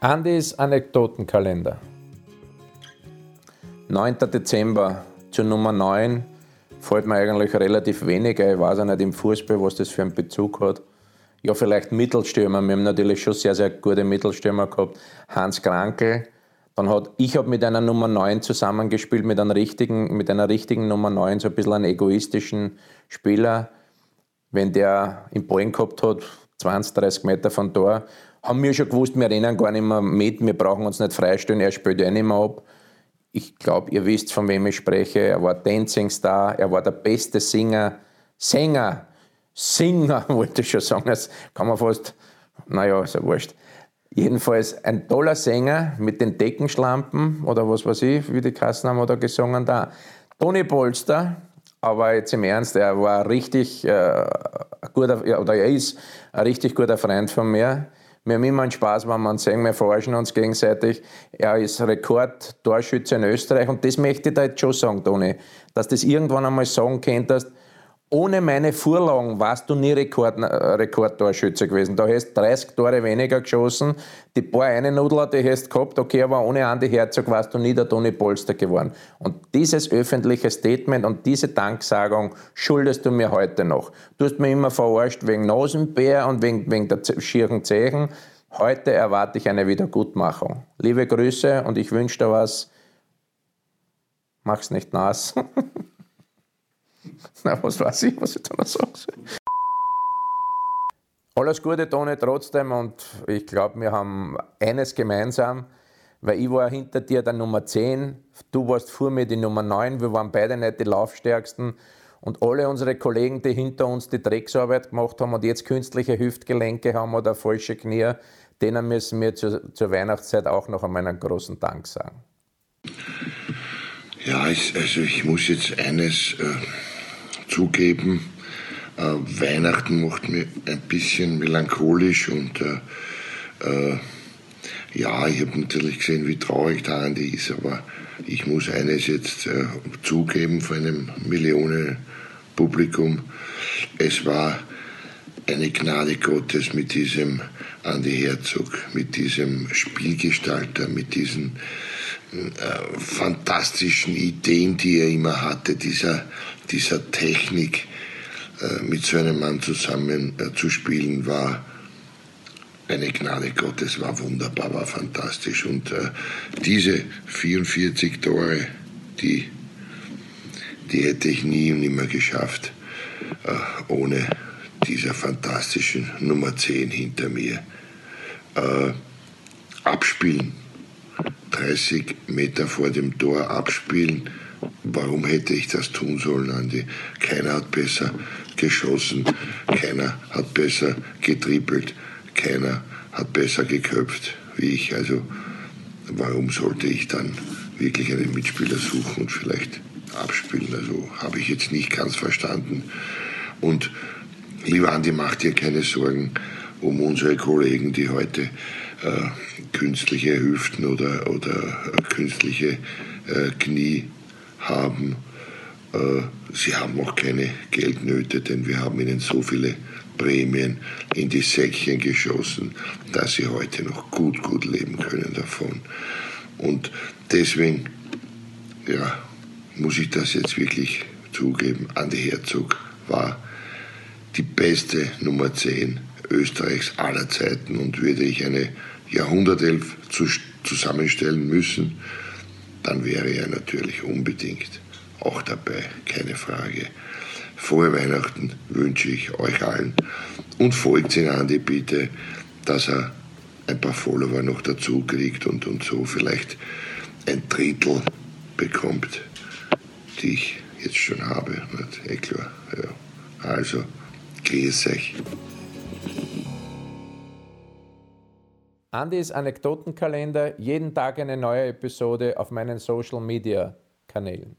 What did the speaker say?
Andys Anekdotenkalender. 9. Dezember zur Nummer 9 fällt mir eigentlich relativ wenig. Ich weiß auch nicht im Fußball, was das für einen Bezug hat. Ja, vielleicht Mittelstürmer. Wir haben natürlich schon sehr, sehr gute Mittelstürmer gehabt. Hans Krankel. Dann hat, ich habe mit einer Nummer 9 zusammengespielt, mit, einem richtigen, mit einer richtigen Nummer 9, so ein bisschen einen egoistischen Spieler. Wenn der im Ballen gehabt hat, 20, 30 Meter von Tor, haben wir schon gewusst, wir rennen gar nicht mehr mit, wir brauchen uns nicht freistellen, er spielt ja nicht mehr ab. Ich glaube, ihr wisst, von wem ich spreche. Er war Dancing Star, er war der beste Singer, Sänger, Singer, wollte ich schon sagen, das kann man fast, naja, ist ja wurscht. Jedenfalls ein toller Sänger mit den Deckenschlampen oder was weiß ich, wie die Kassen haben oder gesungen da. Toni Polster, aber jetzt im Ernst, er war richtig äh, guter, oder er ist ein richtig guter Freund von mir. Wir haben immer einen Spaß, wenn wir uns sehen, wir forschen uns gegenseitig. Er ist Rekordtorschütze in Österreich und das möchte ich da jetzt schon sagen, Toni, dass das irgendwann einmal sagen könntest, ohne meine Vorlagen warst du nie Rekord, äh, Rekordtorschütze gewesen. Da hast du 30 Tore weniger geschossen. Die paar eine Nudler, die hast gehabt, okay, aber ohne Andi Herzog warst du nie der Toni Polster geworden. Und dieses öffentliche Statement und diese Danksagung schuldest du mir heute noch. Du hast mir immer verarscht wegen Nasenbär und wegen, wegen der schieren Zeichen. Heute erwarte ich eine Wiedergutmachung. Liebe Grüße und ich wünsche dir was. Mach's nicht nass. Na, was weiß ich, was ich da noch sagen soll. Alles Gute, Toni, trotzdem. Und ich glaube, wir haben eines gemeinsam, weil ich war hinter dir der Nummer 10, du warst vor mir die Nummer 9, wir waren beide nicht die Laufstärksten. Und alle unsere Kollegen, die hinter uns die Drecksarbeit gemacht haben und jetzt künstliche Hüftgelenke haben oder falsche Knie, denen müssen wir zur, zur Weihnachtszeit auch noch einmal einen großen Dank sagen. Ja, ich, also ich muss jetzt eines äh, zugeben. Äh, Weihnachten macht mir ein bisschen melancholisch und äh, äh ja, ich habe natürlich gesehen, wie traurig der Andi ist, aber ich muss eines jetzt äh, zugeben vor einem Millionenpublikum. Es war eine Gnade Gottes mit diesem Andi Herzog, mit diesem Spielgestalter, mit diesen äh, fantastischen Ideen, die er immer hatte, dieser, dieser Technik, äh, mit so einem Mann zusammen äh, zu spielen, war eine Gnade Gottes, war wunderbar, war fantastisch. Und äh, diese 44 Tore, die, die hätte ich nie und nimmer geschafft, äh, ohne dieser fantastischen Nummer 10 hinter mir. Abspielen 30 Meter vor dem Tor abspielen. Warum hätte ich das tun sollen, Andi? Keiner hat besser geschossen, keiner hat besser getrippelt, keiner hat besser geköpft wie ich. Also warum sollte ich dann wirklich einen Mitspieler suchen und vielleicht abspielen? Also habe ich jetzt nicht ganz verstanden. Und lieber Andi, mach dir keine Sorgen um unsere Kollegen, die heute künstliche Hüften oder, oder äh, künstliche äh, Knie haben. Äh, sie haben auch keine Geldnöte, denn wir haben ihnen so viele Prämien in die Säckchen geschossen, dass sie heute noch gut, gut leben können davon. Und deswegen, ja, muss ich das jetzt wirklich zugeben, Andi Herzog war die beste Nummer 10 Österreichs aller Zeiten und würde ich eine Jahrhundertelf zu, zusammenstellen müssen, dann wäre er natürlich unbedingt auch dabei, keine Frage. Frohe Weihnachten wünsche ich euch allen und folgt ihn an die Bitte, dass er ein paar Follower noch dazu kriegt und, und so vielleicht ein Drittel bekommt, die ich jetzt schon habe. Eh. Also, grüß euch. Andys Anekdotenkalender, jeden Tag eine neue Episode auf meinen Social Media Kanälen.